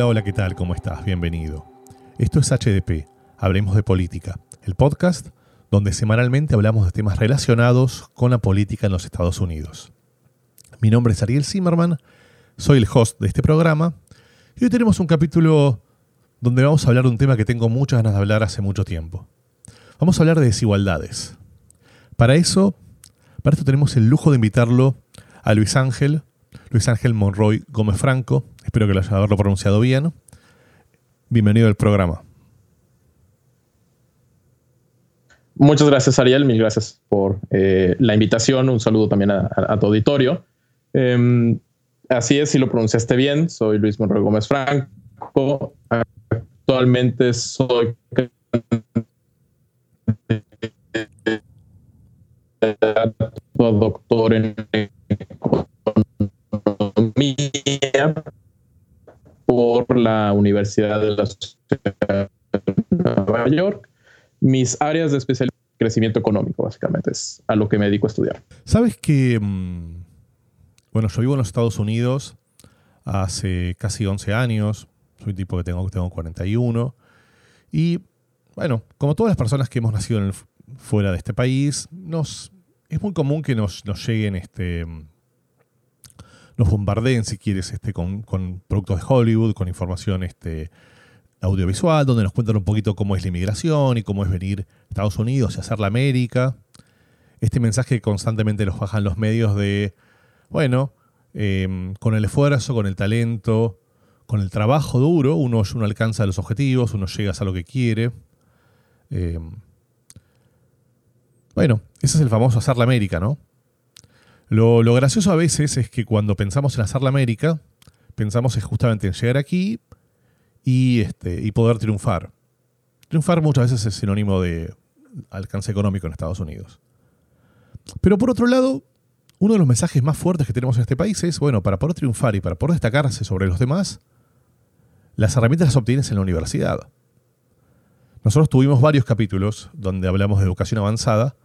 Hola, hola, ¿qué tal? ¿Cómo estás? Bienvenido. Esto es HDP, Hablemos de Política, el podcast donde semanalmente hablamos de temas relacionados con la política en los Estados Unidos. Mi nombre es Ariel Zimmerman, soy el host de este programa y hoy tenemos un capítulo donde vamos a hablar de un tema que tengo muchas ganas de hablar hace mucho tiempo. Vamos a hablar de desigualdades. Para eso, para esto tenemos el lujo de invitarlo a Luis Ángel, Luis Ángel Monroy Gómez Franco, espero que lo haya haberlo pronunciado bien. Bienvenido al programa. Muchas gracias, Ariel. Mil gracias por eh, la invitación. Un saludo también a, tu auditorio. Em, así es, si lo pronunciaste bien, soy Luis Monroy Gómez Franco. Actualmente soy doctor en por la Universidad de Nueva York. Mis áreas de especialidad crecimiento económico, básicamente, es a lo que me dedico a estudiar. Sabes que, mm, bueno, yo vivo en los Estados Unidos hace casi 11 años, soy un tipo que tengo, tengo 41, y bueno, como todas las personas que hemos nacido fuera de este país, nos, es muy común que nos, nos lleguen este, nos bombardeen, si quieres, este, con, productos de Hollywood, con información este, audiovisual, donde nos cuentan un poquito cómo es la inmigración y cómo es venir a Estados Unidos y hacer la América. Este mensaje constantemente nos bajan los medios de, bueno, em, con el esfuerzo, con el talento, con el trabajo duro, uno, uno alcanza los objetivos, uno llega a lo que quiere. Em, bueno, ese es el famoso hacer la América, ¿no? Lo, gracioso a veces es que cuando pensamos en hacer la América, pensamos es justamente en llegar aquí y, este, y poder triunfar. Triunfar muchas veces es sinónimo de alcance económico en Estados Unidos. Pero por otro lado, uno de los mensajes más fuertes que tenemos en este país es, bueno, para poder triunfar y para poder destacarse sobre los demás, las herramientas las obtienes en la universidad. Nosotros tuvimos varios capítulos donde hablamos de educación avanzada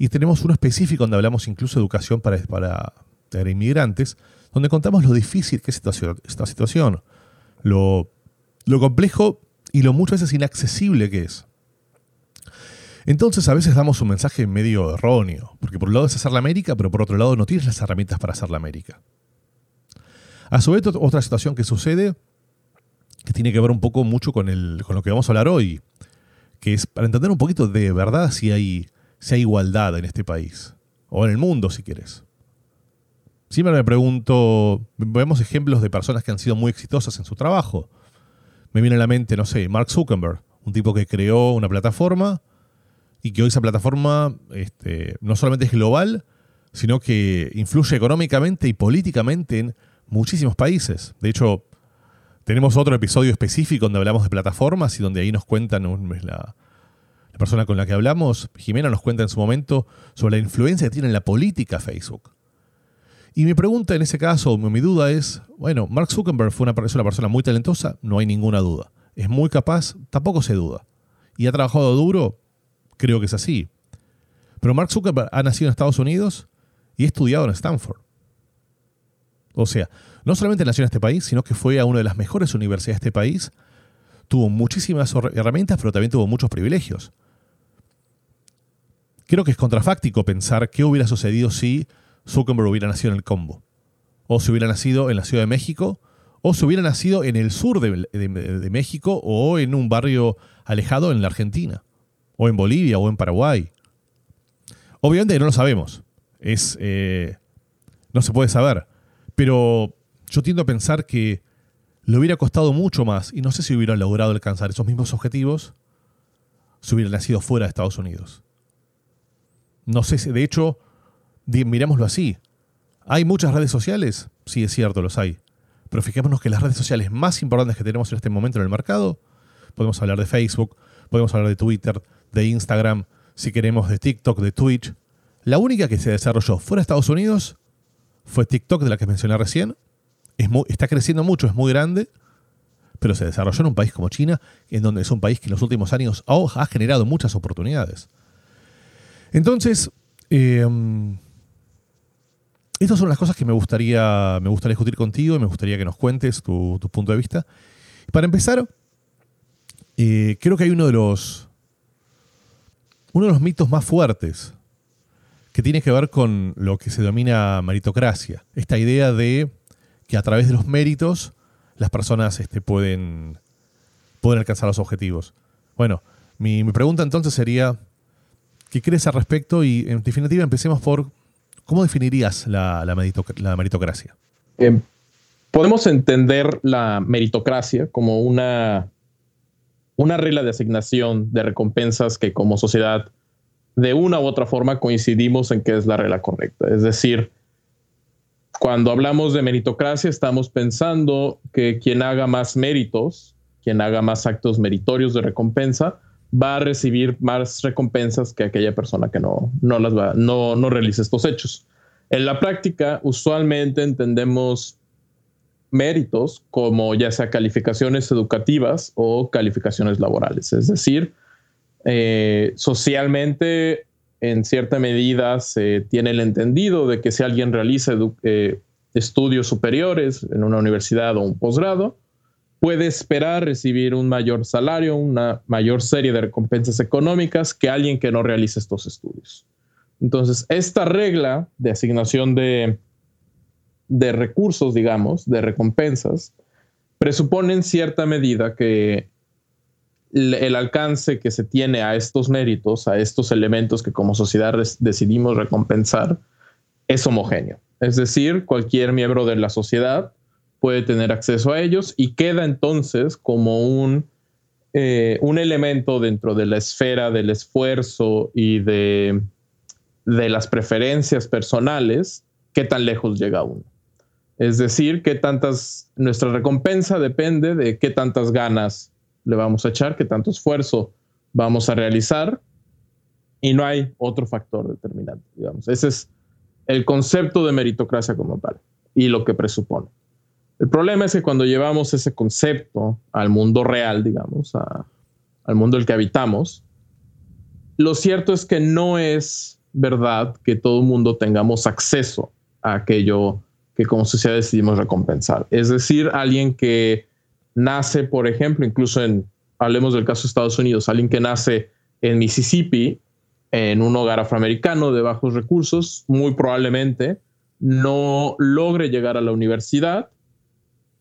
y tenemos uno específico donde hablamos incluso de educación para, para, inmigrantes, donde contamos lo difícil que es esta situación, lo, lo complejo y lo muchas veces inaccesible que es. Entonces a veces damos un mensaje medio erróneo, porque por un lado es hacer la América, pero por otro lado no tienes las herramientas para hacer la América. A su vez, otra situación que sucede, que tiene que ver un poco mucho con, el, con lo que vamos a hablar hoy, que es para entender un poquito de verdad si hay sea igualdad en este país, o en el mundo si quieres. Siempre me pregunto, vemos ejemplos de personas que han sido muy exitosas en su trabajo. Me viene a la mente, no sé, Mark Zuckerberg, un tipo que creó una plataforma y que hoy esa plataforma este, no solamente es global, sino que influye económicamente y políticamente en muchísimos países. De hecho, tenemos otro episodio específico donde hablamos de plataformas y donde ahí nos cuentan la, persona con la que hablamos, Jimena, nos cuenta en su momento sobre la influencia que tiene en la política Facebook. Y mi pregunta en ese caso, mi duda es, bueno, Mark Zuckerberg fue una, una persona muy talentosa, no hay ninguna duda. Es muy capaz, tampoco se duda. Y ha trabajado duro, creo que es así. Pero Mark Zuckerberg ha nacido en Estados Unidos y ha estudiado en Stanford. O sea, no solamente nació en este país, sino que fue a una de las mejores universidades de este país, tuvo muchísimas herramientas, pero también tuvo muchos privilegios. Creo que es contrafáctico pensar qué hubiera sucedido si Zuckerberg hubiera nacido en el Combo, o si hubiera nacido en la Ciudad de México, o si hubiera nacido en el sur de, México, o en un barrio alejado en la Argentina, o en Bolivia, o en Paraguay. Obviamente no lo sabemos, es, eh, no se puede saber, pero yo tiendo a pensar que le hubiera costado mucho más, y no sé si hubiera logrado alcanzar esos mismos objetivos, si hubiera nacido fuera de Estados Unidos. No sé si, de hecho, mirémoslo así. ¿Hay muchas redes sociales? Sí, es cierto, los hay. Pero fijémonos que las redes sociales más importantes que tenemos en este momento en el mercado, podemos hablar de Facebook, podemos hablar de Twitter, de Instagram, si queremos de TikTok, de Twitch. La única que se desarrolló fuera de Estados Unidos fue TikTok, de la que mencioné recién. está creciendo mucho, es muy grande, pero se desarrolló en un país como China, en donde es un país que en los últimos años ha generado muchas oportunidades. Entonces, eh, estas son las cosas que me gustaría, me gustaría discutir contigo y me gustaría que nos cuentes tu, punto de vista. Para empezar, eh, creo que hay uno de los. Uno de los mitos más fuertes que tiene que ver con lo que se denomina meritocracia. Esta idea de que a través de los méritos las personas este, pueden, pueden alcanzar los objetivos. Bueno, mi, pregunta entonces sería, ¿qué crees al respecto? Y en definitiva empecemos por, ¿cómo definirías la, meritocracia? Em, podemos entender la meritocracia como una, una regla de asignación de recompensas que como sociedad de una u otra forma coincidimos en que es la regla correcta. Es decir, cuando hablamos de meritocracia estamos pensando que quien haga más méritos, quien haga más actos meritorios de recompensa, va a recibir más recompensas que aquella persona que no, no, las va, no, no realice estos hechos. En la práctica, usualmente entendemos méritos como ya sea calificaciones educativas o calificaciones laborales. Es decir, eh, socialmente, en cierta medida, se tiene el entendido de que si alguien realiza eh, estudios superiores en una universidad o un posgrado, puede esperar recibir un mayor salario, una mayor serie de recompensas económicas que alguien que no realice estos estudios. Entonces, esta regla de asignación de, de recursos, digamos, de recompensas, presupone en cierta medida que el alcance que se tiene a estos méritos, a estos elementos que como sociedad decidimos recompensar, es homogéneo. Es decir, cualquier miembro de la sociedad puede tener acceso a ellos y queda entonces como un, eh, un elemento dentro de la esfera del esfuerzo y de, de las preferencias personales, qué tan lejos llega uno. Es decir, qué tantas, nuestra recompensa depende de qué tantas ganas le vamos a echar, qué tanto esfuerzo vamos a realizar y no hay otro factor determinante, digamos. Ese es el concepto de meritocracia como tal y lo que presupone. El problema es que cuando llevamos ese concepto al mundo real, digamos, al mundo el que habitamos, lo cierto es que no es verdad que todo el mundo tengamos acceso a aquello que como sociedad decidimos recompensar. Es decir, alguien que nace, por ejemplo, incluso en, hablemos del caso de Estados Unidos, alguien que nace en Mississippi, en un hogar afroamericano de bajos recursos, muy probablemente no logre llegar a la universidad,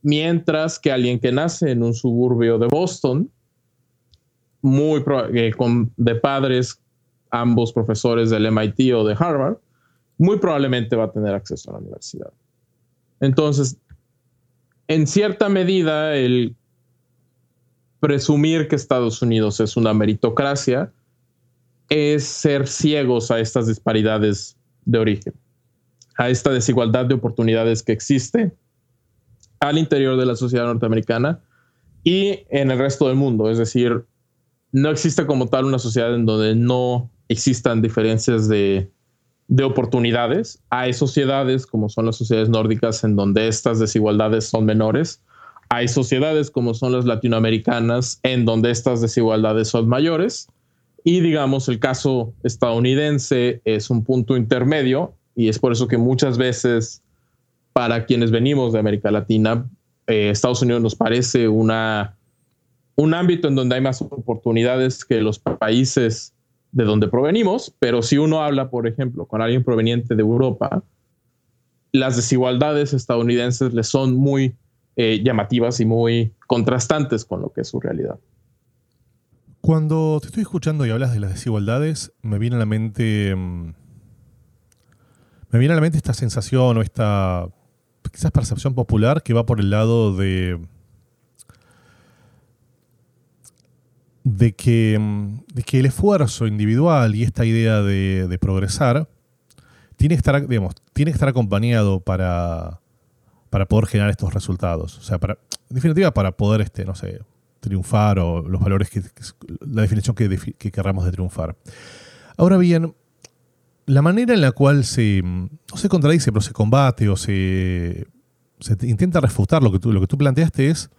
mientras que alguien que nace en un suburbio de Boston, muy eh, con, de padres, ambos profesores del MIT o de Harvard, muy probablemente va a tener acceso a la universidad. Entonces, en cierta medida, el presumir que Estados Unidos es una meritocracia es ser ciegos a estas disparidades de origen, a esta desigualdad de oportunidades que existe al interior de la sociedad norteamericana y en el resto del mundo. Es decir, no existe como tal una sociedad en donde no existan diferencias de de oportunidades. Hay sociedades como son las sociedades nórdicas en donde estas desigualdades son menores. Hay sociedades como son las latinoamericanas en donde estas desigualdades son mayores. Y digamos, el caso estadounidense es un punto intermedio y es por eso que muchas veces para quienes venimos de América Latina, eh, Estados Unidos nos parece una, un ámbito en donde hay más oportunidades que los países de donde provenimos, pero si uno habla, por ejemplo, con alguien proveniente de Europa, las desigualdades estadounidenses le son muy eh, llamativas y muy contrastantes con lo que es su realidad. Cuando te estoy escuchando y hablas de las desigualdades, me viene a la mente. Mm, me viene a la mente esta sensación o esta quizás percepción popular que va por el lado de de que, de que el esfuerzo individual y esta idea de, progresar tiene que estar, digamos, tiene que estar acompañado para, para poder generar estos resultados. O sea, para, en definitiva, para poder, este, no sé, triunfar o los valores que, la definición que, que querramos de triunfar. Ahora bien, la manera en la cual se, no se contradice, pero se combate o se, se intenta refutar lo que tú, lo que tú planteaste es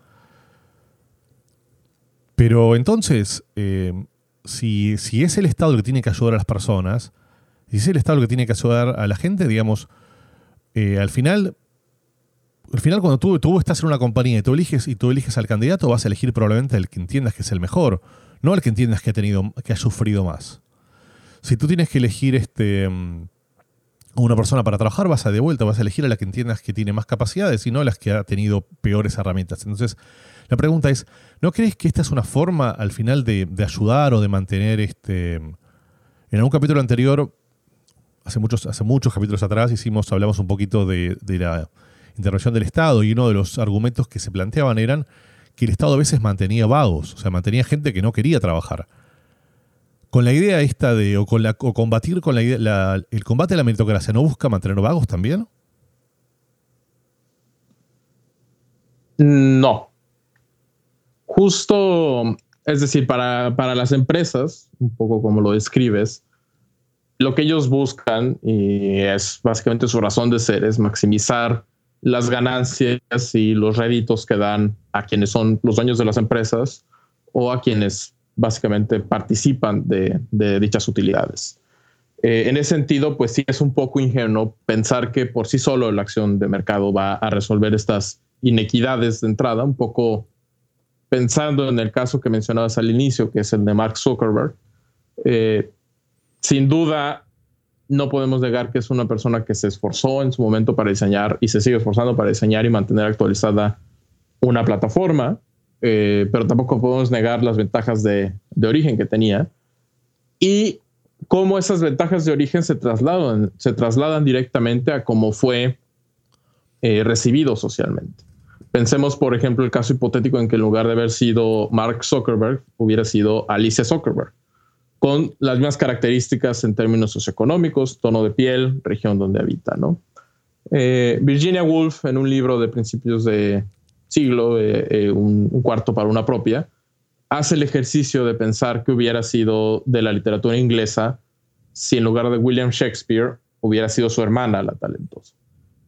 pero entonces, eh, si, es el Estado el que tiene que ayudar a las personas, si es el Estado el que tiene que ayudar a la gente, digamos, eh, al final, al final cuando tú, tú estás en una compañía y tú eliges y tú eliges al candidato, vas a elegir probablemente el que entiendas que es el mejor, no el que entiendas que ha tenido, que ha sufrido más. Si tú tienes que elegir este mm, una persona para trabajar, vas a de vuelta, vas a elegir a la que entiendas que tiene más capacidades y no a las que ha tenido peores herramientas. Entonces, la pregunta es, ¿no crees que esta es una forma al final de, ayudar o de mantener este... En algún capítulo anterior, hace muchos, hace muchos capítulos atrás, hicimos, hablamos un poquito de, de la intervención del Estado y uno de los argumentos que se planteaban eran que el Estado a veces mantenía vagos, o sea, mantenía gente que no quería trabajar con la idea esta de, o, con la, combatir con la idea, el combate a la meritocracia, ¿no busca mantener vagos también? No. Justo, es decir, para, para las empresas, un poco como lo describes, lo que ellos buscan, y es básicamente su razón de ser, es maximizar las ganancias y los réditos que dan a quienes son los dueños de las empresas o a quienes básicamente participan de, dichas utilidades. Eh, en ese sentido, pues sí es un poco ingenuo pensar que por sí solo la acción de mercado va a resolver estas inequidades de entrada, un poco pensando en el caso que mencionabas al inicio, que es el de Mark Zuckerberg. Eh, sin duda, no podemos negar que es una persona que se esforzó en su momento para diseñar y se sigue esforzando para diseñar y mantener actualizada una plataforma eh, pero tampoco podemos negar las ventajas de, origen que tenía y cómo esas ventajas de origen se trasladan, se trasladan directamente a cómo fue eh, recibido socialmente. Pensemos, por ejemplo, el caso hipotético en que en lugar de haber sido Mark Zuckerberg, hubiera sido Alicia Zuckerberg, con las mismas características en términos socioeconómicos, tono de piel, región donde habita. ¿no? Eh, Virginia Woolf, en un libro de principios de, siglo, eh, eh, un, cuarto para una propia, hace el ejercicio de pensar que hubiera sido de la literatura inglesa si en lugar de William Shakespeare hubiera sido su hermana la talentosa.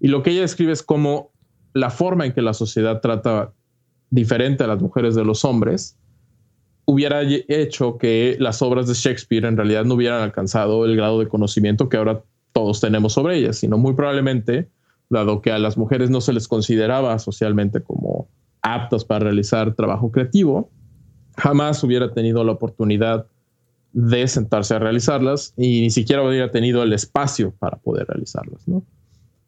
Y lo que ella escribe es como la forma en que la sociedad trata diferente a las mujeres de los hombres hubiera hecho que las obras de Shakespeare en realidad no hubieran alcanzado el grado de conocimiento que ahora todos tenemos sobre ellas, sino muy probablemente dado que a las mujeres no se les consideraba socialmente como aptas para realizar trabajo creativo, jamás hubiera tenido la oportunidad de sentarse a realizarlas y ni siquiera hubiera tenido el espacio para poder realizarlas.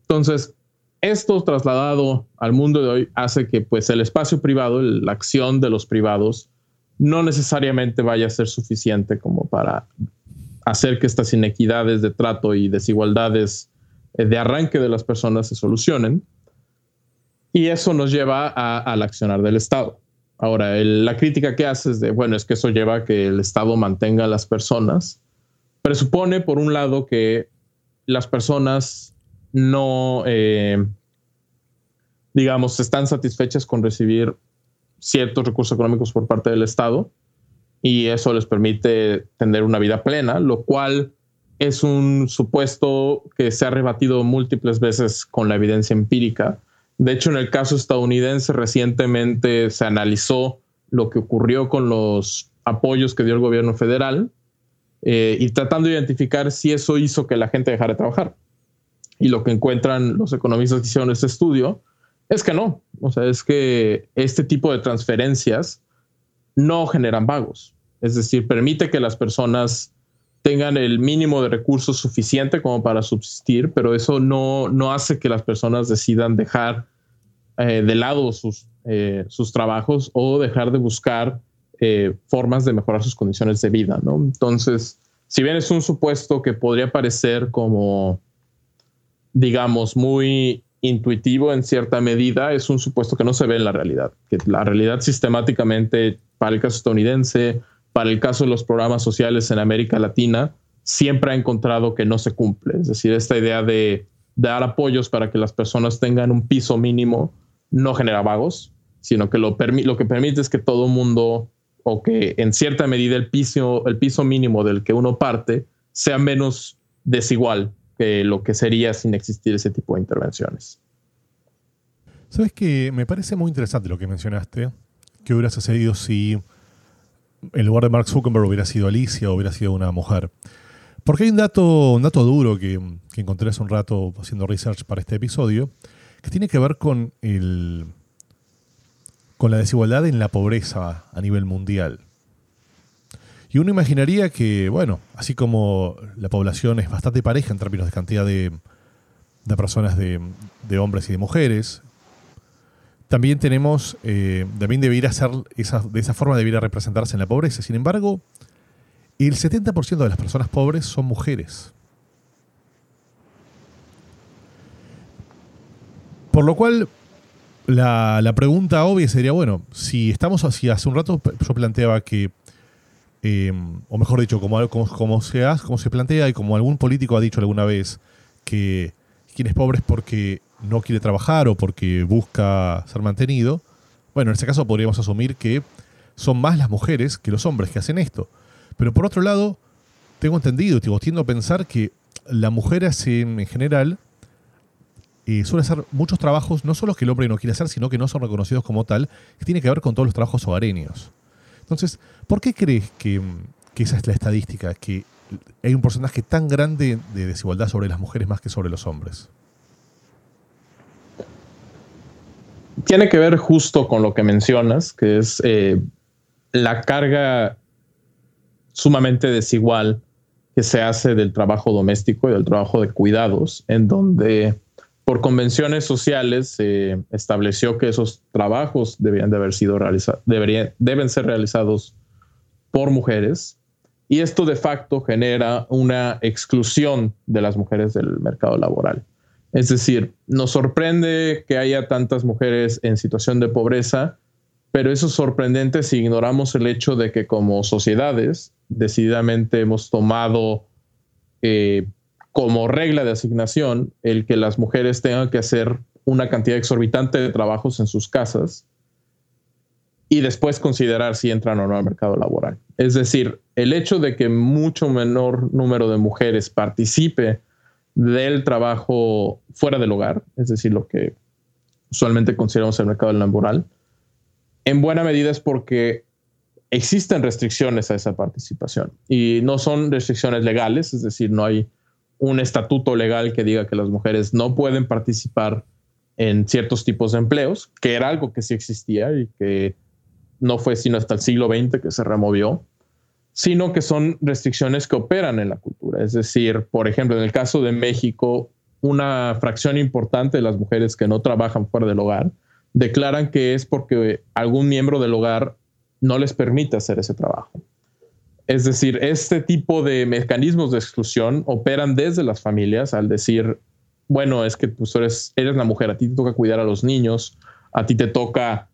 Entonces, esto trasladado al mundo de hoy hace que pues, el espacio privado, la acción de los privados, no necesariamente vaya a ser suficiente como para hacer que estas inequidades de trato y desigualdades de arranque de las personas se solucionen. Y eso nos lleva al accionar del Estado. Ahora, la crítica que haces de, bueno, es que eso lleva a que el Estado mantenga a las personas, presupone, por un lado, que las personas no, eh, digamos, están satisfechas con recibir ciertos recursos económicos por parte del Estado y eso les permite tener una vida plena, lo cual es un supuesto que se ha rebatido múltiples veces con la evidencia empírica. De hecho, en el caso estadounidense recientemente se analizó lo que ocurrió con los apoyos que dio el gobierno federal eh, y tratando de identificar si eso hizo que la gente dejara de trabajar. Y lo que encuentran los economistas que hicieron este estudio es que no. O sea, es que este tipo de transferencias no generan vagos. Es decir, permite que las personas tengan el mínimo de recursos suficiente como para subsistir, pero eso no, no hace que las personas decidan dejar eh, de lado sus, eh, sus trabajos o dejar de buscar eh, formas de mejorar sus condiciones de vida. ¿no? Entonces, si bien es un supuesto que podría parecer como, digamos, muy intuitivo en cierta medida, es un supuesto que no se ve en la realidad, que la realidad sistemáticamente, para el caso estadounidense, para el caso de los programas sociales en América Latina, siempre ha encontrado que no se cumple. Es decir, esta idea de dar apoyos para que las personas tengan un piso mínimo no genera vagos, sino que lo, lo que permite es que todo mundo, o que en cierta medida el piso, el piso mínimo del que uno parte, sea menos desigual que lo que sería sin existir ese tipo de intervenciones. Sabes que me parece muy interesante lo que mencionaste, que hubiera sucedido si en lugar de Mark Zuckerberg hubiera sido Alicia o hubiera sido una mujer. Porque hay un dato, un dato duro que, encontré hace un rato haciendo research para este episodio, que tiene que ver con el con la desigualdad en la pobreza a nivel mundial. Y uno imaginaría que, bueno, así como la población es bastante pareja en términos de cantidad de, de personas, de, de, hombres y de mujeres, también tenemos, eh, también debería ser, esa, de esa forma debería representarse en la pobreza. Sin embargo, el 70% de las personas pobres son mujeres. Por lo cual, la, la, pregunta obvia sería, bueno, si estamos así, hace un rato yo planteaba que, eh, o mejor dicho, como, como, se como se plantea y como algún político ha dicho alguna vez, que quien es pobre es porque no quiere trabajar o porque busca ser mantenido, bueno, en este caso podríamos asumir que son más las mujeres que los hombres que hacen esto. Pero por otro lado, tengo entendido, digo, tiendo a pensar que la mujer en general eh, suele hacer muchos trabajos, no solo que el hombre no quiere hacer, sino que no son reconocidos como tal, que tiene que ver con todos los trabajos hogareños. Entonces, ¿por qué crees que, que esa es la estadística? Que hay un porcentaje tan grande de desigualdad sobre las mujeres más que sobre los hombres. Tiene que ver justo con lo que mencionas, que es eh, la carga sumamente desigual que se hace del trabajo doméstico y del trabajo de cuidados, en donde por convenciones sociales se estableció que esos trabajos debían de haber sido realizados, deben ser realizados por mujeres. Y esto de facto genera una exclusión de las mujeres del mercado laboral. Es decir, nos sorprende que haya tantas mujeres en situación de pobreza, pero eso es sorprendente si ignoramos el hecho de que como sociedades decididamente hemos tomado eh, como regla de asignación el que las mujeres tengan que hacer una cantidad exorbitante de trabajos en sus casas y después considerar si entran o no al mercado laboral. Es decir, el hecho de que mucho menor número de mujeres participe del trabajo fuera del hogar, es decir, lo que usualmente consideramos el mercado laboral, en buena medida es porque existen restricciones a esa participación. Y no son restricciones legales, es decir, no hay un estatuto legal que diga que las mujeres no pueden participar en ciertos tipos de empleos, que era algo que sí existía y que no fue sino hasta el siglo XX que se removió, sino que son restricciones que operan en la cultura. Es decir, por ejemplo, en el caso de México, una fracción importante de las mujeres que no trabajan fuera del hogar declaran que es porque algún miembro del hogar no les permite hacer ese trabajo. Es decir, este tipo de mecanismos de exclusión operan desde las familias al decir, bueno, es que tú eres, eres la mujer, a ti te toca cuidar a los niños, a ti te toca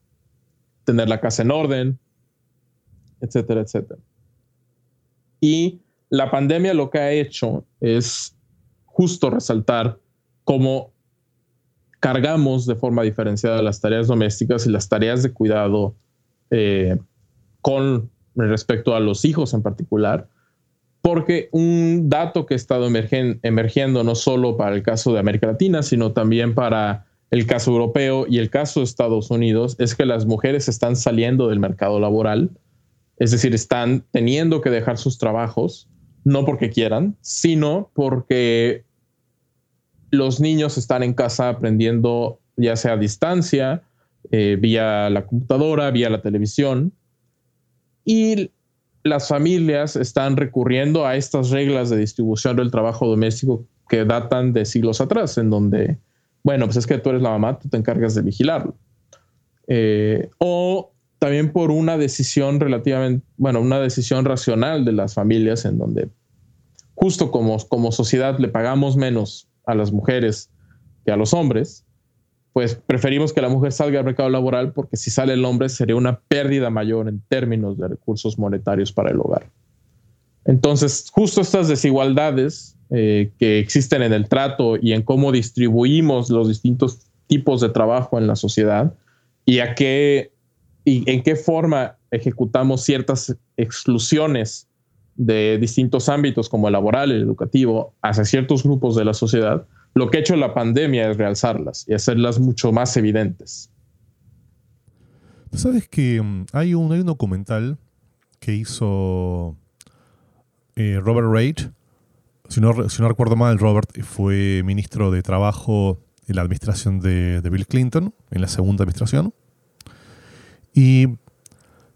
tener la casa en orden, etcétera, etcétera. Y la pandemia lo que ha hecho es justo resaltar cómo cargamos de forma diferenciada las tareas domésticas y las tareas de cuidado eh, con respecto a los hijos en particular, porque un dato que ha estado emergiendo no solo para el caso de América Latina, sino también para el caso europeo y el caso de Estados Unidos, es que las mujeres están saliendo del mercado laboral, es decir, están teniendo que dejar sus trabajos, no porque quieran, sino porque los niños están en casa aprendiendo ya sea a distancia, eh, vía la computadora, vía la televisión, y las familias están recurriendo a estas reglas de distribución del trabajo doméstico que datan de siglos atrás, en donde, bueno, pues es que tú eres la mamá, tú te encargas de vigilarlo. Eh, o también por una decisión relativamente, bueno, una decisión racional de las familias en donde justo como, como sociedad le pagamos menos a las mujeres que a los hombres, pues preferimos que la mujer salga al mercado laboral porque si sale el hombre sería una pérdida mayor en términos de recursos monetarios para el hogar. Entonces, justo estas desigualdades eh, que existen en el trato y en cómo distribuimos los distintos tipos de trabajo en la sociedad y a qué y en qué forma ejecutamos ciertas exclusiones de distintos ámbitos como el laboral, el educativo, hacia ciertos grupos de la sociedad, lo que ha hecho la pandemia es realzarlas y hacerlas mucho más evidentes. Sabes que mm, hay un, documental que hizo eh, Robert Reid. Si no, recuerdo mal, Robert fue ministro de Trabajo en la administración de Bill Clinton, en la segunda administración. Y en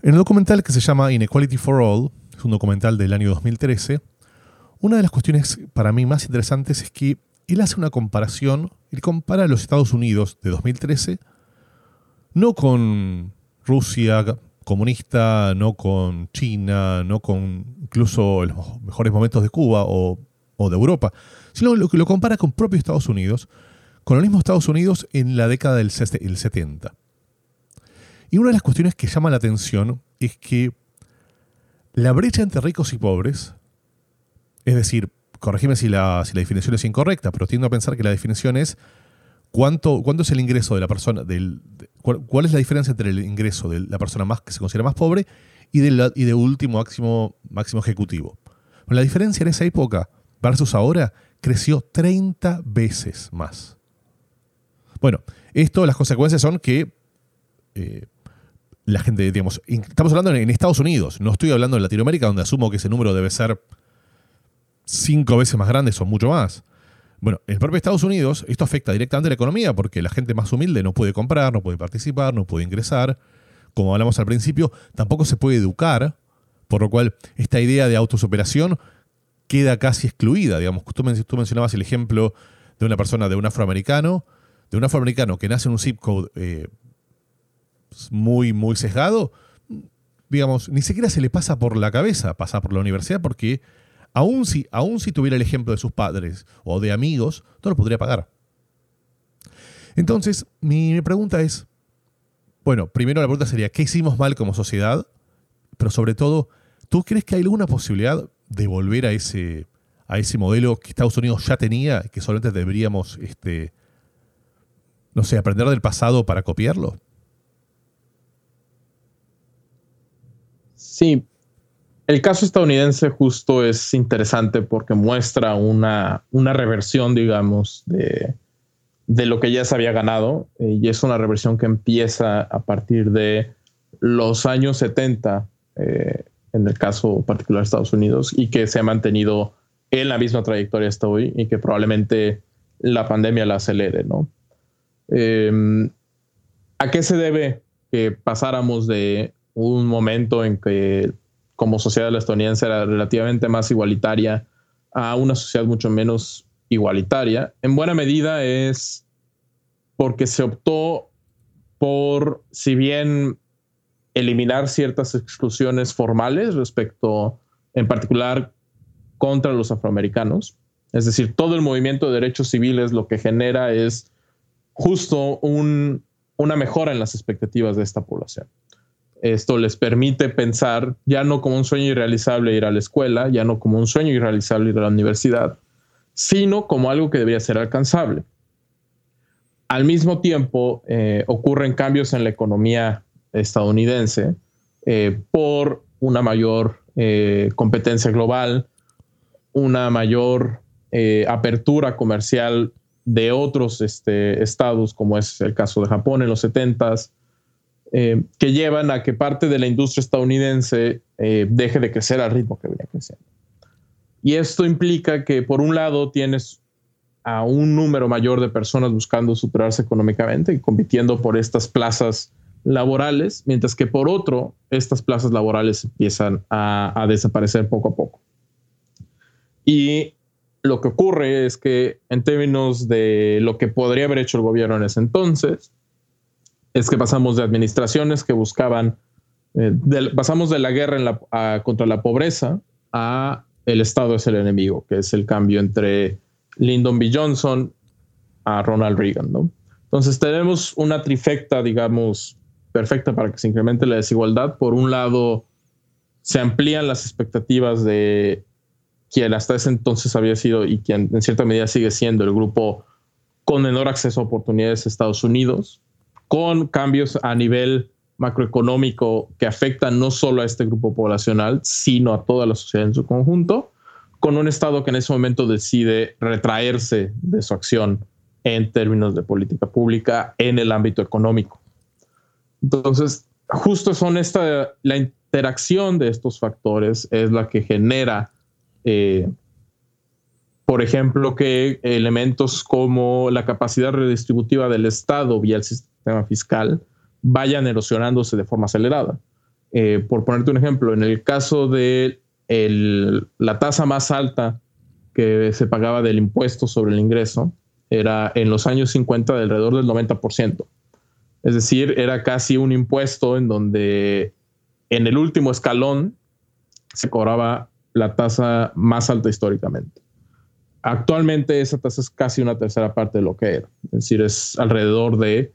el documental que se llama Inequality for All, es un documental del año 2013, una de las cuestiones para mí más interesantes es que él hace una comparación, él compara a los Estados Unidos de 2013, no con Rusia comunista, no con China, no con incluso los mejores momentos de Cuba o, de Europa, sino lo que lo compara con propio Estados Unidos, con el mismo Estados Unidos en la década del 70. Y una de las cuestiones que llama la atención es que la brecha entre ricos y pobres, es decir, corregime si la, si la definición es incorrecta, pero tiendo a pensar que la definición es cuánto, cuánto es el ingreso de la persona, del, cuál, es la diferencia entre el ingreso de la persona más que se considera más pobre y de, y de último máximo, máximo ejecutivo. la diferencia en esa época versus ahora creció 30 veces más. Bueno, esto, las consecuencias son que eh, la gente, digamos, estamos hablando en Estados Unidos, no estoy hablando en Latinoamérica, donde asumo que ese número debe ser cinco veces más grande o mucho más. Bueno, en el propio Estados Unidos esto afecta directamente a la economía porque la gente más humilde no puede comprar, no puede participar, no puede ingresar. Como hablamos al principio, tampoco se puede educar, por lo cual esta idea de autosuperación queda casi excluida. Digamos, tú, mencionabas el ejemplo de una persona, de un afroamericano, de un afroamericano que nace en un zip code eh, muy, muy sesgado, digamos, ni siquiera se le pasa por la cabeza pasar por la universidad porque aún si, si tuviera el ejemplo de sus padres o de amigos, no lo podría pagar. Entonces, mi, pregunta es, bueno, primero la pregunta sería, ¿qué hicimos mal como sociedad? Pero sobre todo, ¿tú crees que hay alguna posibilidad de volver a ese, a ese modelo que Estados Unidos ya tenía que solamente deberíamos, este, no sé, aprender del pasado para copiarlo? Sí, el caso estadounidense justo es interesante porque muestra una, una reversión, digamos, de, lo que ya se había ganado eh, y es una reversión que empieza a partir de los años 70, eh, en el caso particular de Estados Unidos, y que se ha mantenido en la misma trayectoria hasta hoy y que probablemente la pandemia la acelere, ¿no? Em, ¿A qué se debe que pasáramos de un momento en que como sociedad estadounidense era relativamente más igualitaria a una sociedad mucho menos igualitaria, en buena medida es porque se optó por, si bien eliminar ciertas exclusiones formales respecto, en particular, contra los afroamericanos, es decir, todo el movimiento de derechos civiles lo que genera es justo una mejora en las expectativas de esta población. Esto les permite pensar ya no como un sueño irrealizable ir a la escuela, ya no como un sueño irrealizable ir a la universidad, sino como algo que debería ser alcanzable. Al mismo tiempo, eh, ocurren cambios en la economía estadounidense eh, por una mayor eh, competencia global, una mayor apertura comercial de otros este, estados, como es el caso de Japón en los 70s, eh, que llevan a que parte de la industria estadounidense eh, deje de crecer al ritmo que venía creciendo. Y esto implica que, por un lado, tienes a un número mayor de personas buscando superarse económicamente y compitiendo por estas plazas laborales, mientras que por otro, estas plazas laborales empiezan a, a desaparecer poco a poco. Y lo que ocurre es que en términos de lo que podría haber hecho el gobierno en ese entonces, es que pasamos de administraciones que buscaban, eh, pasamos de la guerra contra la pobreza a el Estado es el enemigo, que es el cambio entre Lyndon B. Johnson a Ronald Reagan, ¿no? Entonces tenemos una trifecta, digamos, perfecta para que se incremente la desigualdad. Por un lado, se amplían las expectativas de quien hasta ese entonces había sido y quien en cierta medida sigue siendo el grupo con menor acceso a oportunidades de Estados Unidos con cambios a nivel macroeconómico que afectan no solo a este grupo poblacional, sino a toda la sociedad en su conjunto, con un Estado que en ese momento decide retraerse de su acción en términos de política pública en el ámbito económico. Entonces, justo son esta, la interacción de estos factores es la que genera eh, por ejemplo, que elementos como la capacidad redistributiva del Estado vía el sistema fiscal vayan erosionándose de forma acelerada. Eh, por ponerte un ejemplo, en el caso de la tasa más alta que se pagaba del impuesto sobre el ingreso, era en los años 50 de alrededor del 90%. Es decir, era casi un impuesto en donde en el último escalón se cobraba la tasa más alta históricamente. Actualmente esa tasa es casi una tercera parte de lo que era. Es decir, es alrededor de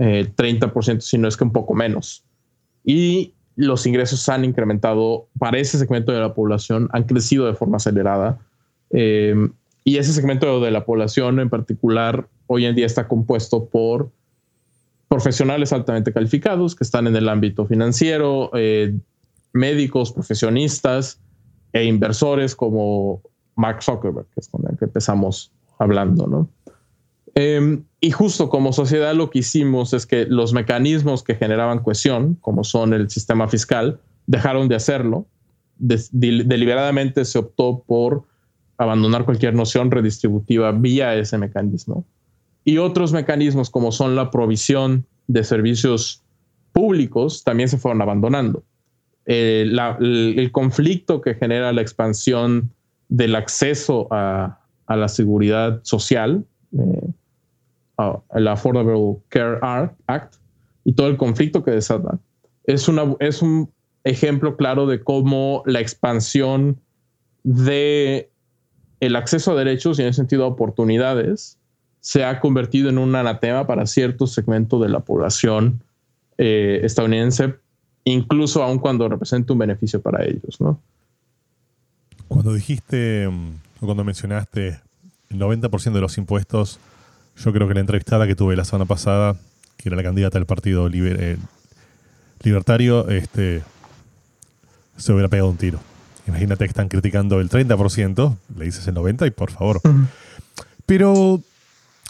30%, eh, si no es que un poco menos. Y los ingresos han incrementado para ese segmento de la población, han crecido de forma acelerada. Eh, y ese segmento de la población en particular hoy en día está compuesto por profesionales altamente calificados que están en el ámbito financiero, eh, médicos, profesionistas e inversores como Mark Zuckerberg, que es con el que empezamos hablando, ¿no? Em, y justo como sociedad lo que hicimos es que los mecanismos que generaban cohesión, como son el sistema fiscal, dejaron de hacerlo. deliberadamente se optó por abandonar cualquier noción redistributiva vía ese mecanismo. Y otros mecanismos como son la provisión de servicios públicos también se fueron abandonando. Eh, el, conflicto que genera la expansión del acceso a, la seguridad social, eh, el Affordable Care Act y todo el conflicto que desata, es, una, es un ejemplo claro de cómo la expansión de el acceso a derechos y en ese sentido a oportunidades se ha convertido en un anatema para cierto segmento de la población eh, estadounidense, incluso aun cuando representa un beneficio para ellos, ¿no? Cuando dijiste, mm, o cuando mencionaste el 90% de los impuestos, yo creo que la entrevistada que tuve la semana pasada, que era la candidata del Partido eh, Libertario, este, se hubiera pegado un tiro. Imagínate que están criticando el 30%, le dices el 90% y por favor. Pero,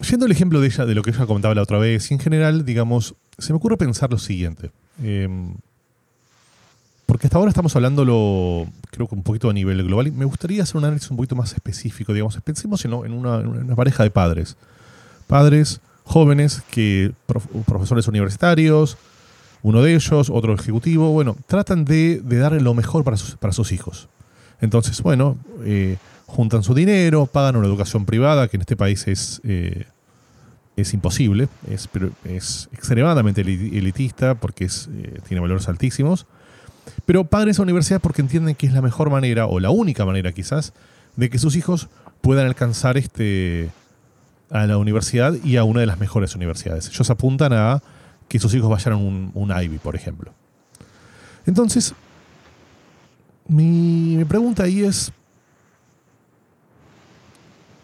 yendo al ejemplo de ella, de lo que ella comentaba la otra vez, y en general, digamos, se me ocurre pensar lo siguiente. Em, porque hasta ahora estamos hablando, creo que un poquito a nivel global, y me gustaría hacer un análisis un poquito más específico, digamos. Pensemos en, una, pareja de padres. Padres jóvenes, que profesores universitarios, uno de ellos, otro ejecutivo, bueno, tratan de, darle lo mejor para sus, para sus hijos. Entonces, bueno, eh, juntan su dinero, pagan una educación privada, que en este país es, eh, es imposible, es, es extremadamente elitista porque es, eh, tiene valores altísimos, pero pagan esa universidad porque entienden que es la mejor manera, o la única manera quizás, de que sus hijos puedan alcanzar este, a la universidad y a una de las mejores universidades. Ellos apuntan a que sus hijos vayan a un, Ivy, por ejemplo. Entonces, mi, pregunta ahí es,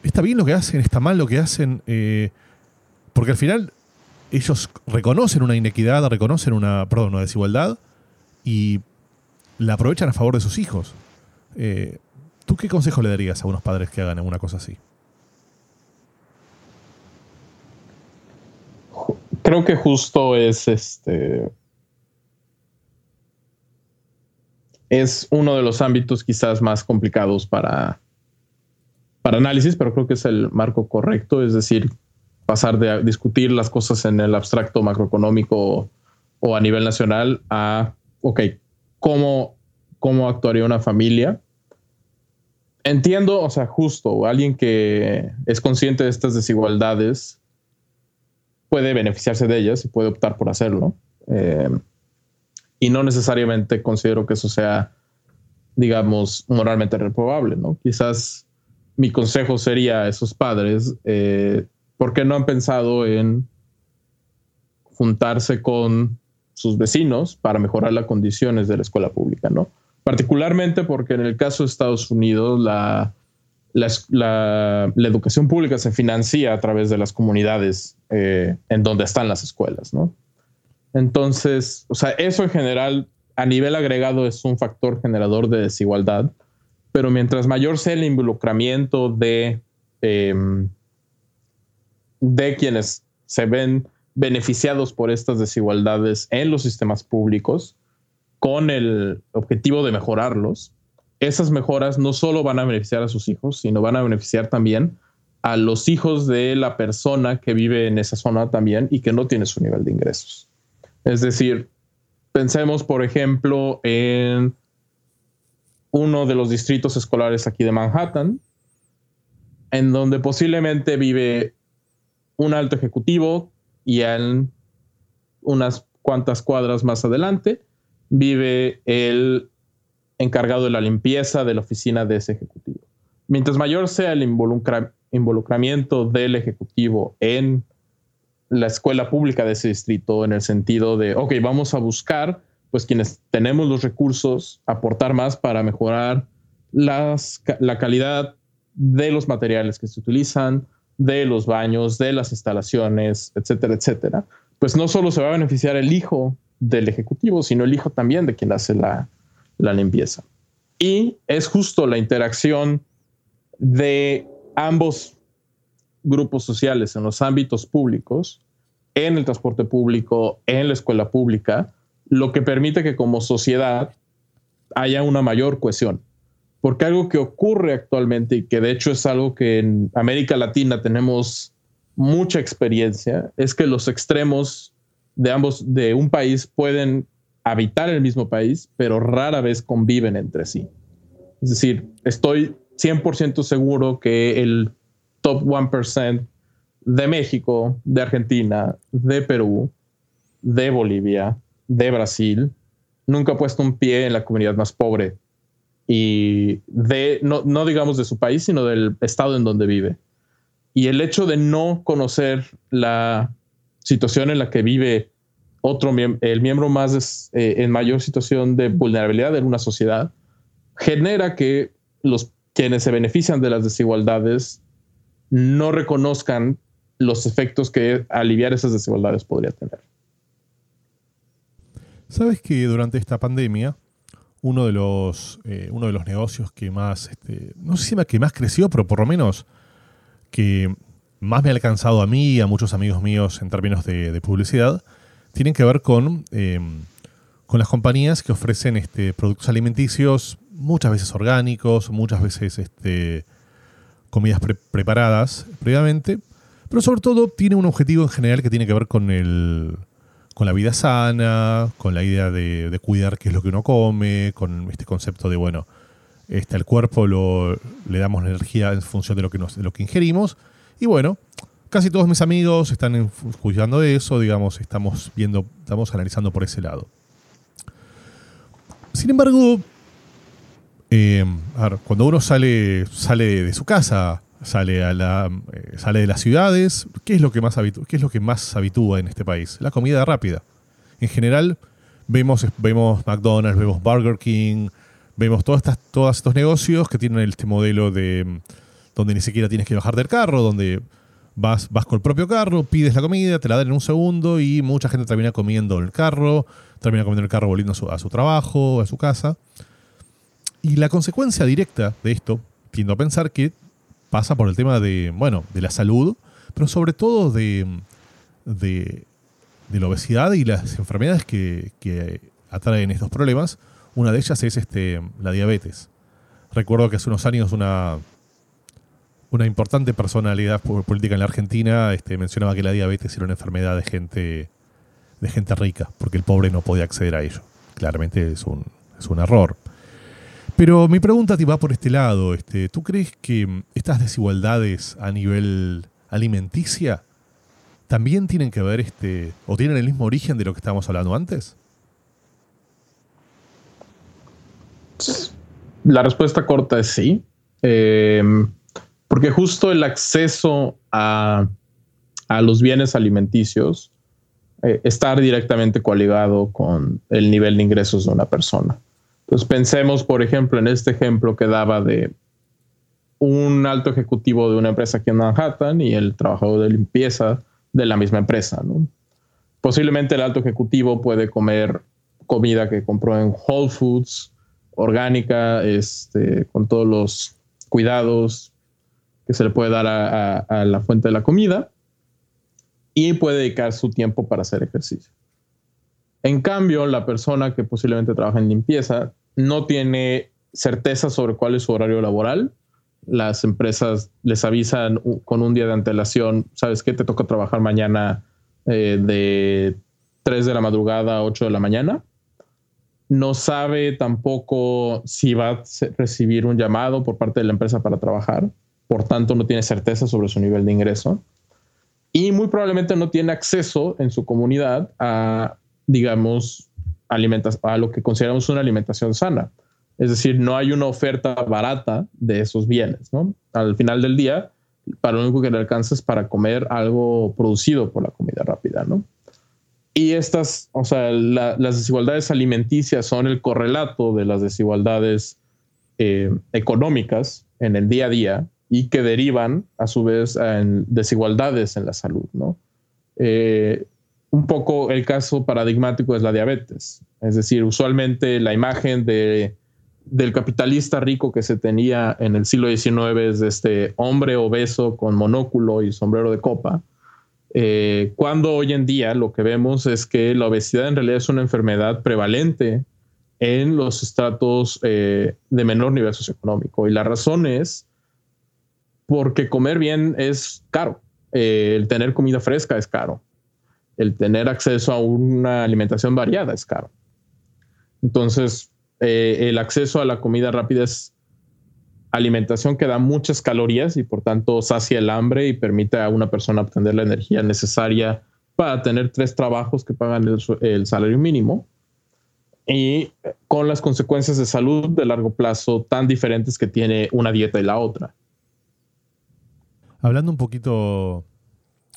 ¿está bien lo que hacen? ¿Está mal lo que hacen? Eh, porque al final ellos reconocen una inequidad, reconocen una, perdón, una desigualdad y la aprovechan a favor de sus hijos. Eh, ¿Tú qué consejo le darías a unos padres que hagan una cosa así? Creo que justo es este. Es uno de los ámbitos quizás más complicados para, para análisis, pero creo que es el marco correcto, es decir, pasar de discutir las cosas en el abstracto macroeconómico o a nivel nacional a, ok, ¿cómo, cómo actuaría una familia? Entiendo, o sea, justo, alguien que es consciente de estas desigualdades puede beneficiarse de ellas y puede optar por hacerlo. Eh, y no necesariamente considero que eso sea, digamos, moralmente reprobable, ¿no? Quizás mi consejo sería a esos padres, eh, ¿por qué no han pensado en juntarse con sus vecinos para mejorar las condiciones de la escuela pública, ¿no? Particularmente porque en el caso de Estados Unidos la la, educación pública se financia a través de las comunidades eh, en donde están las escuelas, ¿no? Entonces, o sea, eso en general a nivel agregado es un factor generador de desigualdad, pero mientras mayor sea el involucramiento de, em, de quienes se ven beneficiados por estas desigualdades en los sistemas públicos, con el objetivo de mejorarlos, esas mejoras no solo van a beneficiar a sus hijos, sino van a beneficiar también a los hijos de la persona que vive en esa zona también y que no tiene su nivel de ingresos. Es decir, pensemos, por ejemplo, en uno de los distritos escolares aquí de Manhattan, en donde posiblemente vive un alto ejecutivo y en unas cuantas cuadras más adelante vive el encargado de la limpieza de la oficina de ese ejecutivo. Mientras mayor sea el involucramiento del ejecutivo en la escuela pública de ese distrito, en el sentido de, ok, vamos a buscar, pues quienes tenemos los recursos, aportar más para mejorar las, la calidad de los materiales que se utilizan, de los baños, de las instalaciones, etcétera, etcétera, pues no solo se va a beneficiar el hijo del ejecutivo, sino el hijo también de quien hace la, la limpieza. Y es justo la interacción de ambos grupos sociales en los ámbitos públicos, en el transporte público, en la escuela pública, lo que permite que como sociedad haya una mayor cohesión. Porque algo que ocurre actualmente y que de hecho es algo que en América Latina tenemos mucha experiencia, es que los extremos de ambos, de un país pueden habitar el mismo país, pero rara vez conviven entre sí. Es decir, estoy 100% seguro que el top 1% de México, de Argentina, de Perú, de Bolivia, de Brasil, nunca ha puesto un pie en la comunidad más pobre y de, no, no digamos de su país, sino del estado en donde vive. Y el hecho de no conocer la situación en la que vive otro el miembro más eh, en mayor situación de vulnerabilidad en una sociedad, genera que los quienes se benefician de las desigualdades no reconozcan los efectos que aliviar esas desigualdades podría tener. Sabes que durante esta pandemia, uno de los, eh, uno de los negocios que más, este, no sé si que más creció, pero por lo menos que más me ha alcanzado a mí y a muchos amigos míos en términos de publicidad, tienen que ver con, eh, con las compañías que ofrecen este, productos alimenticios, muchas veces orgánicos, muchas veces este, comidas preparadas previamente, pero sobre todo tiene un objetivo en general que tiene que ver con, el, con la vida sana, con la idea de, cuidar qué es lo que uno come, con este concepto de, bueno, este, al cuerpo lo, le damos energía en función de lo que, nos, de lo que ingerimos, y bueno, casi todos mis amigos están juzgando eso, digamos, estamos viendo, estamos analizando por ese lado. Sin embargo, eh, cuando uno sale, sale de su casa, sale, a la, eh, sale de las ciudades, ¿qué es, lo que más ¿qué es lo que más habitúa en este país? La comida rápida. En general, vemos, vemos McDonald's, vemos Burger King, vemos todas estas, todos estos negocios que tienen este modelo de donde ni siquiera tienes que bajar del carro, donde Vas, vas con el propio carro, pides la comida, te la dan en un segundo y mucha gente termina comiendo en el carro, termina comiendo en el carro volviendo a su, trabajo, a su casa. Y la consecuencia directa de esto, tiendo a pensar que pasa por el tema de, bueno, de la salud, pero sobre todo de, de, la obesidad y las enfermedades que, que, atraen estos problemas. Una de ellas es este, la diabetes. Recuerdo que hace unos años una, una importante personalidad política en la Argentina este, mencionaba que la diabetes era una enfermedad de gente, de gente rica, porque el pobre no podía acceder a ello. Claramente es un, es un error. Pero mi pregunta te va por este lado. Este, ¿Tú crees que estas desigualdades a nivel alimenticia también tienen que ver este, o tienen el mismo origen de lo que estábamos hablando antes? La respuesta corta es sí. Eh, porque justo el acceso a, los bienes alimenticios eh, está directamente coligado con el nivel de ingresos de una persona. Entonces pensemos, por ejemplo, en este ejemplo que daba de un alto ejecutivo de una empresa aquí en Manhattan y el trabajador de limpieza de la misma empresa. Posiblemente el alto ejecutivo puede comer comida que compró en Whole Foods, orgánica, este, con todos los cuidados que se le puede dar a, la fuente de la comida y puede dedicar su tiempo para hacer ejercicio. En cambio, la persona que posiblemente trabaja en limpieza no tiene certeza sobre cuál es su horario laboral. Las empresas les avisan con un día de antelación, ¿sabes qué? Te toca trabajar mañana eh, de 3 de la madrugada a 8 de la mañana. No sabe tampoco si va a recibir un llamado por parte de la empresa para trabajar. Por tanto, no tiene certeza sobre su nivel de ingreso. Y muy probablemente no tiene acceso en su comunidad a, digamos, a lo que consideramos una alimentación sana. Es decir, no hay una oferta barata de esos bienes. ¿no? Al final del día, para lo único que le alcanza es para comer algo producido por la comida rápida. ¿no? Y estas, o sea, las desigualdades alimenticias son el correlato de las desigualdades eh, económicas en el día a día y que derivan a su vez en desigualdades en la salud. ¿no? Eh, un poco el caso paradigmático es la diabetes. Es decir, usualmente la imagen de, del capitalista rico que se tenía en el siglo XIX es de este hombre obeso con monóculo y sombrero de copa. Eh, cuando hoy en día lo que vemos es que la obesidad en realidad es una enfermedad prevalente en los estratos eh, de menor nivel socioeconómico. Y la razón es porque comer bien es caro. Eh, el tener comida fresca es caro el tener acceso a una alimentación variada es caro. Entonces, eh, el acceso a la comida rápida es alimentación que da muchas calorías y por tanto sacia el hambre y permite a una persona obtener la energía necesaria para tener tres trabajos que pagan el, el salario mínimo y con las consecuencias de salud de largo plazo tan diferentes que tiene una dieta y la otra. Hablando un poquito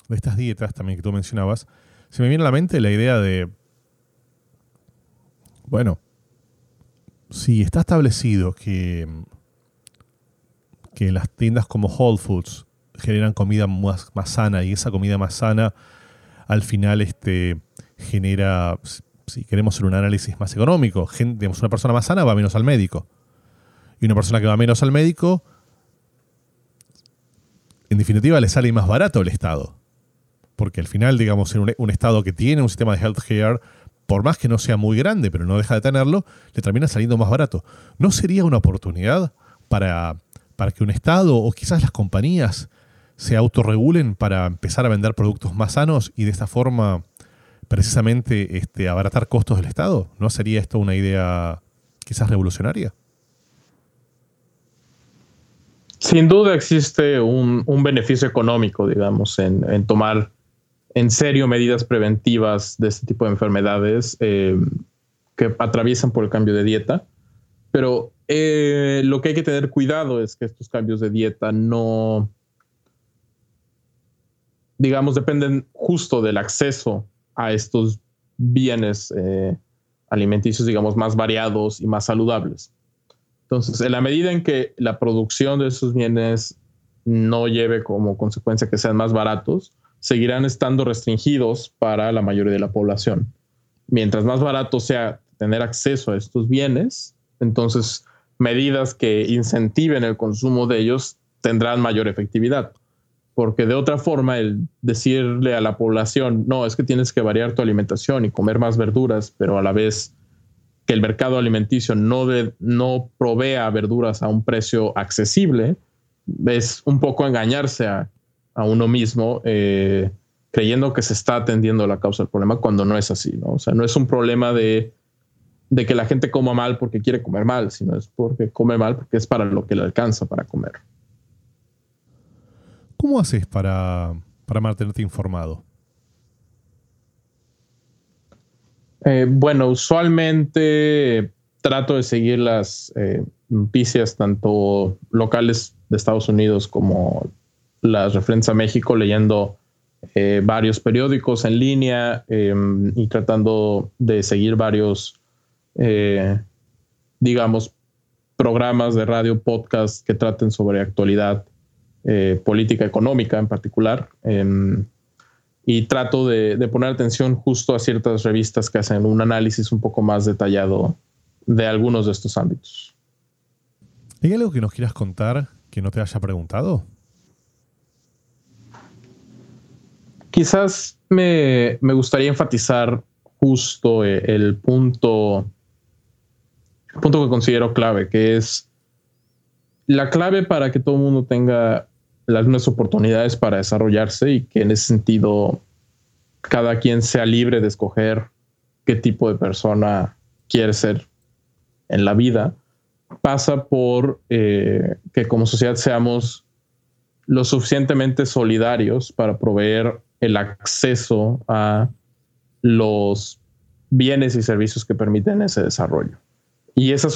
de estas dietas también que tú mencionabas, se me viene a la mente la idea de, bueno, si está establecido que, que las tiendas como Whole Foods generan comida más, más sana y esa comida más sana al final este, genera, si queremos hacer un análisis más económico, digamos, una persona más sana va menos al médico. Y una persona que va menos al médico, en definitiva, le sale más barato el Estado porque al final, digamos, en un, estado que tiene un sistema de healthcare, por más que no sea muy grande, pero no deja de tenerlo, le termina saliendo más barato. ¿No sería una oportunidad para, para que un estado o quizás las compañías se autorregulen para empezar a vender productos más sanos y de esta forma precisamente este, abaratar costos del Estado? ¿No sería esto una idea quizás revolucionaria? Sin duda existe un, beneficio económico, digamos, en tomar en serio medidas preventivas de este tipo de enfermedades eh, que atraviesan por el cambio de dieta. Pero eh, lo que hay que tener cuidado es que estos cambios de dieta no, digamos, dependen justo del acceso a estos bienes eh, alimenticios, digamos, más variados y más saludables. Entonces, en la medida en que la producción de esos bienes no lleve como consecuencia que sean más baratos, seguirán estando restringidos para la mayoría de la población. Mientras más barato sea tener acceso a estos bienes, entonces medidas que incentiven el consumo de ellos tendrán mayor efectividad. Porque de otra forma, el decirle a la población, no, es que tienes que variar tu alimentación y comer más verduras, pero a la vez que el mercado alimenticio no, no provea verduras a un precio accesible, es un poco engañarse a, uno mismo eh, creyendo que se está atendiendo la causa del problema cuando no es así, ¿no? O sea, no es un problema de, que la gente coma mal porque quiere comer mal, sino es porque come mal porque es para lo que le alcanza para comer. ¿Cómo haces para, mantenerte informado? Eh, bueno, usualmente trato de seguir las eh, noticias tanto locales de Estados Unidos como las referencias a México leyendo eh, varios periódicos en línea em, y tratando de seguir varios, eh, digamos, programas de radio, podcast que traten sobre actualidad eh, política económica en particular. Y trato de, de, poner atención justo a ciertas revistas que hacen un análisis un poco más detallado de algunos de estos ámbitos. ¿Hay algo que nos quieras contar que no te haya preguntado? Quizás me, gustaría enfatizar justo eh, el punto punto que considero clave, que es la clave para que todo el mundo tenga las mismas oportunidades para desarrollarse y que en ese sentido cada quien sea libre de escoger qué tipo de persona quiere ser en la vida, pasa por eh, que como sociedad seamos lo suficientemente solidarios para proveer el acceso a los bienes y servicios que permiten ese desarrollo. Y esa,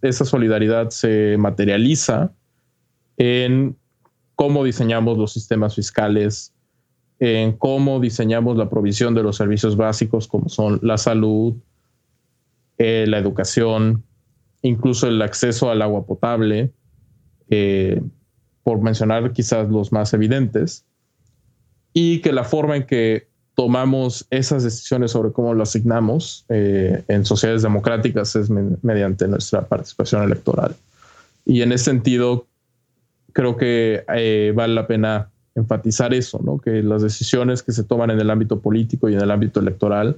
esa solidaridad se materializa en cómo diseñamos los sistemas fiscales, en cómo diseñamos la provisión de los servicios básicos como son la salud, eh, la educación, incluso el acceso al agua potable, eh, por mencionar quizás los más evidentes, y que la forma en que tomamos esas decisiones sobre cómo lo asignamos eh, en sociedades democráticas es mediante nuestra participación electoral. Y en ese sentido, creo que eh, vale la pena enfatizar eso, ¿no? que las decisiones que se toman en el ámbito político y en el ámbito electoral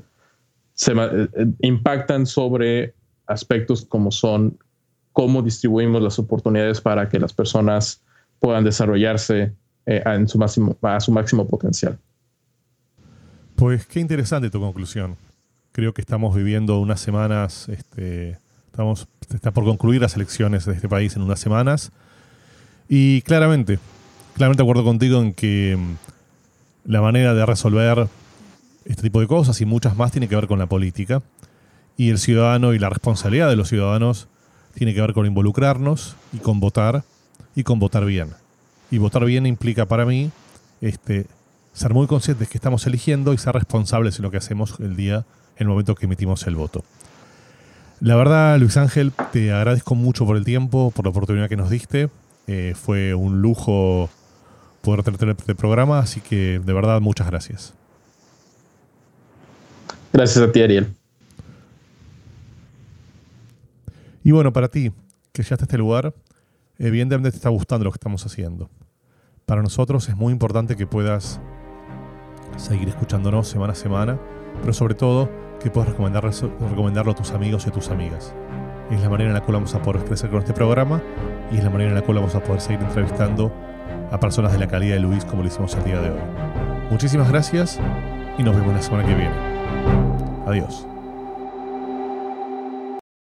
se eh, impactan sobre aspectos como son cómo distribuimos las oportunidades para que las personas puedan desarrollarse en su máximo, a su máximo potencial. Pues qué interesante tu conclusión. Creo que estamos viviendo unas semanas, este, estamos, está por concluir las elecciones de este país en unas semanas. Y claramente, claramente acuerdo contigo en que mm, la manera de resolver este tipo de cosas y muchas más tiene que ver con la política. Y el ciudadano y la responsabilidad de los ciudadanos tiene que ver con involucrarnos y con votar y con votar bien. Y votar bien implica para mí este, ser muy conscientes que estamos eligiendo y ser responsables en lo que hacemos el día, el momento que emitimos el voto. La verdad, Luis Ángel, te agradezco mucho por el tiempo, por la oportunidad que nos diste. Eh, fue un lujo poder tener este programa, así que de verdad muchas gracias. Gracias a ti, Ariel. Y bueno, para ti, que ya está este lugar, evidentemente te está gustando lo que estamos haciendo. Para nosotros es muy importante que puedas seguir escuchándonos semana a semana, pero sobre todo que puedas recomendarlo, recomendarlo a tus amigos y a tus amigas. Es la manera en la cual vamos a poder crecer con este programa y es la manera en la cual vamos a poder seguir entrevistando a personas de la calidad de Luis como lo hicimos el día de hoy. Muchísimas gracias y nos vemos la semana que viene. Adiós.